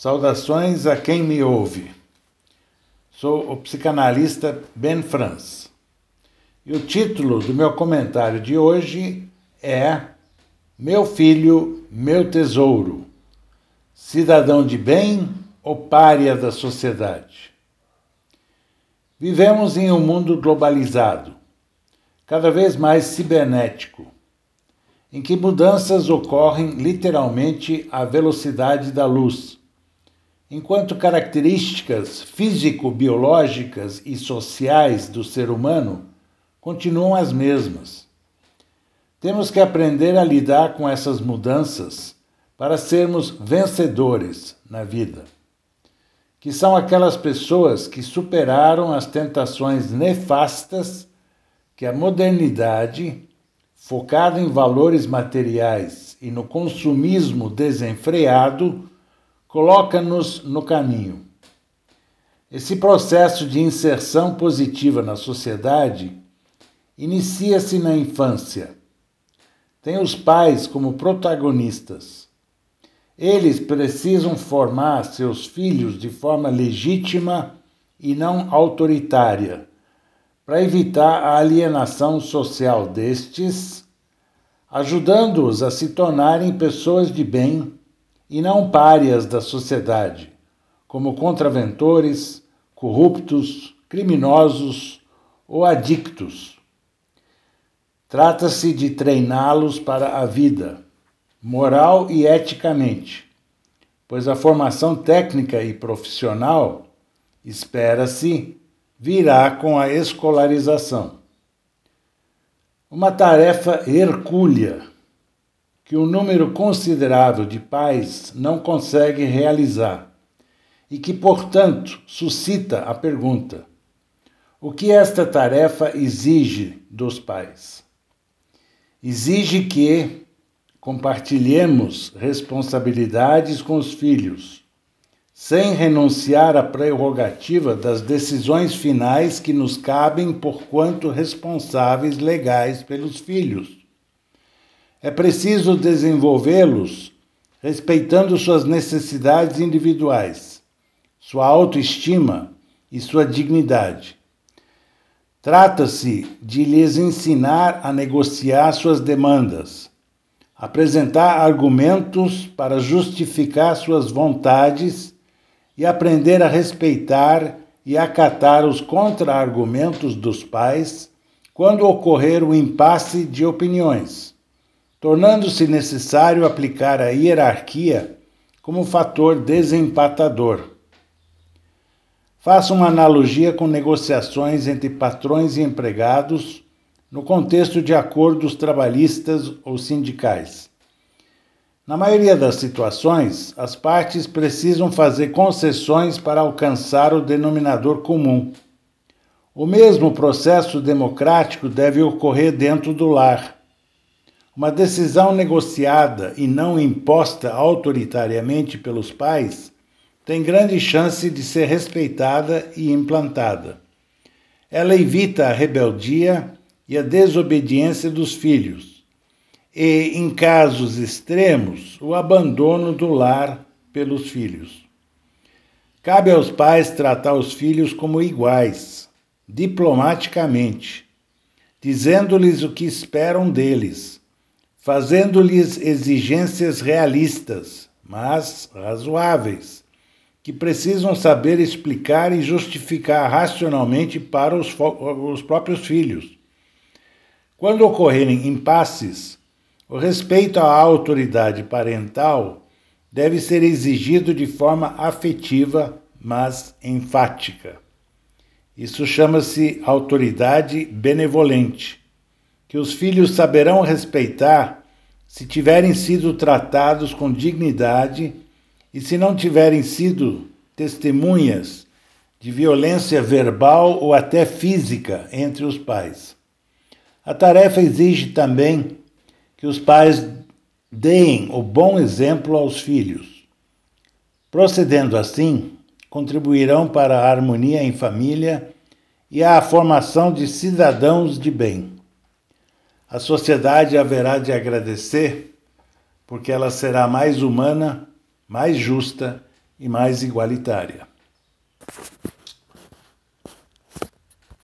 Saudações a quem me ouve. Sou o psicanalista Ben Franz. E o título do meu comentário de hoje é Meu filho, meu tesouro. Cidadão de bem ou pária da sociedade? Vivemos em um mundo globalizado, cada vez mais cibernético, em que mudanças ocorrem literalmente à velocidade da luz enquanto características físico-biológicas e sociais do ser humano continuam as mesmas. Temos que aprender a lidar com essas mudanças para sermos vencedores na vida, que são aquelas pessoas que superaram as tentações nefastas que a modernidade, focada em valores materiais e no consumismo desenfreado, coloca-nos no caminho. Esse processo de inserção positiva na sociedade inicia-se na infância. Tem os pais como protagonistas. Eles precisam formar seus filhos de forma legítima e não autoritária, para evitar a alienação social destes, ajudando-os a se tornarem pessoas de bem e não párias da sociedade, como contraventores, corruptos, criminosos ou adictos. Trata-se de treiná-los para a vida, moral e eticamente, pois a formação técnica e profissional, espera-se, virá com a escolarização. Uma tarefa hercúlea que um número considerável de pais não consegue realizar e que, portanto, suscita a pergunta: o que esta tarefa exige dos pais? Exige que compartilhemos responsabilidades com os filhos, sem renunciar à prerrogativa das decisões finais que nos cabem por quanto responsáveis legais pelos filhos é preciso desenvolvê-los respeitando suas necessidades individuais, sua autoestima e sua dignidade. Trata-se de lhes ensinar a negociar suas demandas, apresentar argumentos para justificar suas vontades e aprender a respeitar e acatar os contra-argumentos dos pais quando ocorrer o impasse de opiniões tornando-se necessário aplicar a hierarquia como fator desempatador. Faça uma analogia com negociações entre patrões e empregados no contexto de acordos trabalhistas ou sindicais. Na maioria das situações, as partes precisam fazer concessões para alcançar o denominador comum. O mesmo processo democrático deve ocorrer dentro do lar uma decisão negociada e não imposta autoritariamente pelos pais tem grande chance de ser respeitada e implantada. Ela evita a rebeldia e a desobediência dos filhos, e, em casos extremos, o abandono do lar pelos filhos. Cabe aos pais tratar os filhos como iguais, diplomaticamente, dizendo-lhes o que esperam deles fazendo-lhes exigências realistas, mas razoáveis, que precisam saber explicar e justificar racionalmente para os, os próprios filhos. Quando ocorrerem impasses, o respeito à autoridade parental deve ser exigido de forma afetiva, mas enfática. Isso chama-se autoridade benevolente que os filhos saberão respeitar se tiverem sido tratados com dignidade e se não tiverem sido testemunhas de violência verbal ou até física entre os pais. A tarefa exige também que os pais deem o bom exemplo aos filhos. Procedendo assim, contribuirão para a harmonia em família e à formação de cidadãos de bem. A sociedade haverá de agradecer, porque ela será mais humana, mais justa e mais igualitária.